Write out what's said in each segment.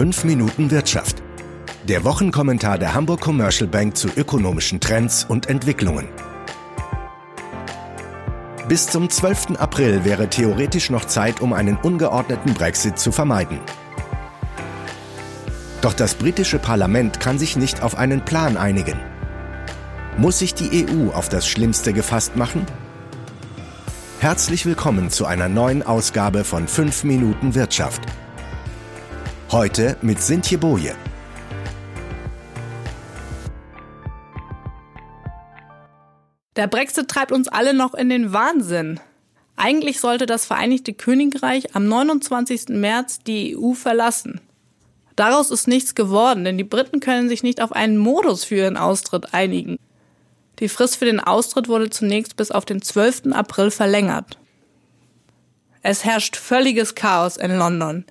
5 Minuten Wirtschaft. Der Wochenkommentar der Hamburg Commercial Bank zu ökonomischen Trends und Entwicklungen. Bis zum 12. April wäre theoretisch noch Zeit, um einen ungeordneten Brexit zu vermeiden. Doch das britische Parlament kann sich nicht auf einen Plan einigen. Muss sich die EU auf das Schlimmste gefasst machen? Herzlich willkommen zu einer neuen Ausgabe von 5 Minuten Wirtschaft. Heute mit Sintje Boje. Der Brexit treibt uns alle noch in den Wahnsinn. Eigentlich sollte das Vereinigte Königreich am 29. März die EU verlassen. Daraus ist nichts geworden, denn die Briten können sich nicht auf einen Modus für ihren Austritt einigen. Die Frist für den Austritt wurde zunächst bis auf den 12. April verlängert. Es herrscht völliges Chaos in London.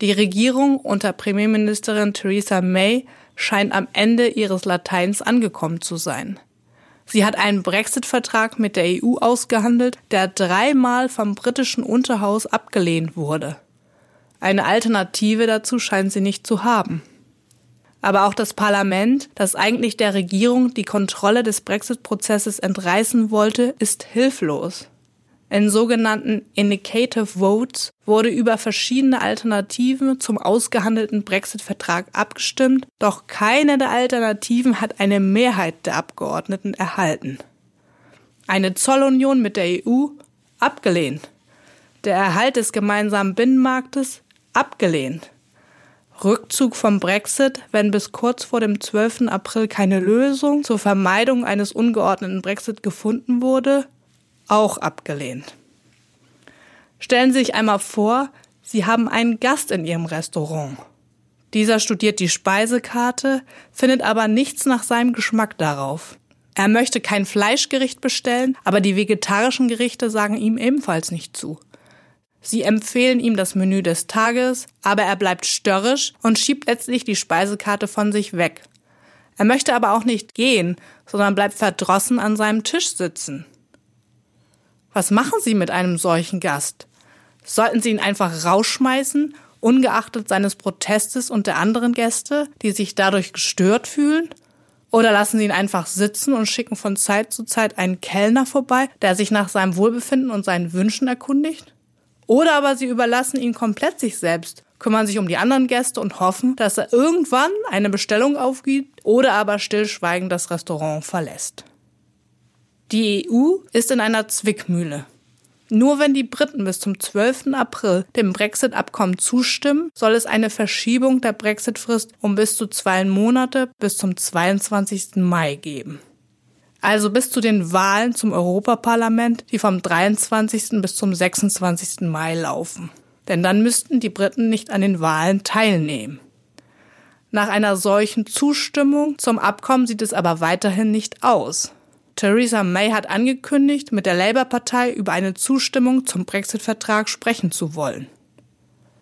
Die Regierung unter Premierministerin Theresa May scheint am Ende ihres Lateins angekommen zu sein. Sie hat einen Brexit-Vertrag mit der EU ausgehandelt, der dreimal vom britischen Unterhaus abgelehnt wurde. Eine Alternative dazu scheint sie nicht zu haben. Aber auch das Parlament, das eigentlich der Regierung die Kontrolle des Brexit-Prozesses entreißen wollte, ist hilflos. In sogenannten Indicative Votes wurde über verschiedene Alternativen zum ausgehandelten Brexit-Vertrag abgestimmt, doch keine der Alternativen hat eine Mehrheit der Abgeordneten erhalten. Eine Zollunion mit der EU abgelehnt. Der Erhalt des gemeinsamen Binnenmarktes abgelehnt. Rückzug vom Brexit, wenn bis kurz vor dem 12. April keine Lösung zur Vermeidung eines ungeordneten Brexit gefunden wurde, auch abgelehnt. Stellen Sie sich einmal vor, Sie haben einen Gast in Ihrem Restaurant. Dieser studiert die Speisekarte, findet aber nichts nach seinem Geschmack darauf. Er möchte kein Fleischgericht bestellen, aber die vegetarischen Gerichte sagen ihm ebenfalls nicht zu. Sie empfehlen ihm das Menü des Tages, aber er bleibt störrisch und schiebt letztlich die Speisekarte von sich weg. Er möchte aber auch nicht gehen, sondern bleibt verdrossen an seinem Tisch sitzen. Was machen Sie mit einem solchen Gast? Sollten Sie ihn einfach rausschmeißen, ungeachtet seines Protestes und der anderen Gäste, die sich dadurch gestört fühlen? Oder lassen Sie ihn einfach sitzen und schicken von Zeit zu Zeit einen Kellner vorbei, der sich nach seinem Wohlbefinden und seinen Wünschen erkundigt? Oder aber sie überlassen ihn komplett sich selbst, kümmern sich um die anderen Gäste und hoffen, dass er irgendwann eine Bestellung aufgibt oder aber stillschweigend das Restaurant verlässt. Die EU ist in einer Zwickmühle. Nur wenn die Briten bis zum 12. April dem Brexit-Abkommen zustimmen, soll es eine Verschiebung der Brexit-Frist um bis zu zwei Monate bis zum 22. Mai geben also bis zu den Wahlen zum Europaparlament, die vom 23. bis zum 26. Mai laufen. Denn dann müssten die Briten nicht an den Wahlen teilnehmen. Nach einer solchen Zustimmung zum Abkommen sieht es aber weiterhin nicht aus. Theresa May hat angekündigt, mit der Labour-Partei über eine Zustimmung zum Brexit-Vertrag sprechen zu wollen.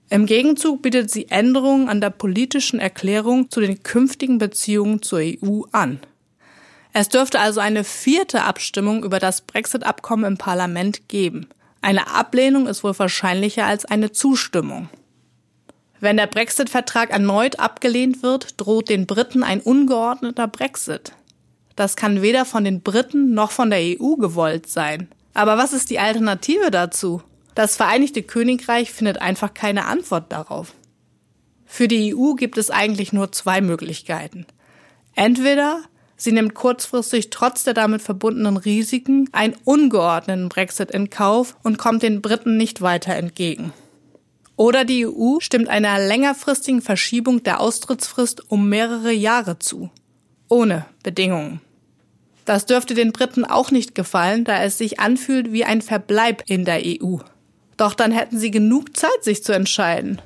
Im Gegenzug bietet sie Änderungen an der politischen Erklärung zu den künftigen Beziehungen zur EU an. Es dürfte also eine vierte Abstimmung über das Brexit-Abkommen im Parlament geben. Eine Ablehnung ist wohl wahrscheinlicher als eine Zustimmung. Wenn der Brexit-Vertrag erneut abgelehnt wird, droht den Briten ein ungeordneter Brexit. Das kann weder von den Briten noch von der EU gewollt sein. Aber was ist die Alternative dazu? Das Vereinigte Königreich findet einfach keine Antwort darauf. Für die EU gibt es eigentlich nur zwei Möglichkeiten. Entweder Sie nimmt kurzfristig trotz der damit verbundenen Risiken einen ungeordneten Brexit in Kauf und kommt den Briten nicht weiter entgegen. Oder die EU stimmt einer längerfristigen Verschiebung der Austrittsfrist um mehrere Jahre zu. Ohne Bedingungen. Das dürfte den Briten auch nicht gefallen, da es sich anfühlt wie ein Verbleib in der EU. Doch dann hätten sie genug Zeit, sich zu entscheiden.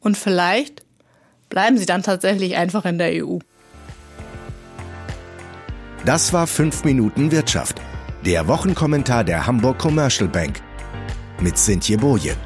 Und vielleicht bleiben sie dann tatsächlich einfach in der EU. Das war 5 Minuten Wirtschaft. Der Wochenkommentar der Hamburg Commercial Bank. Mit Sintje Boje.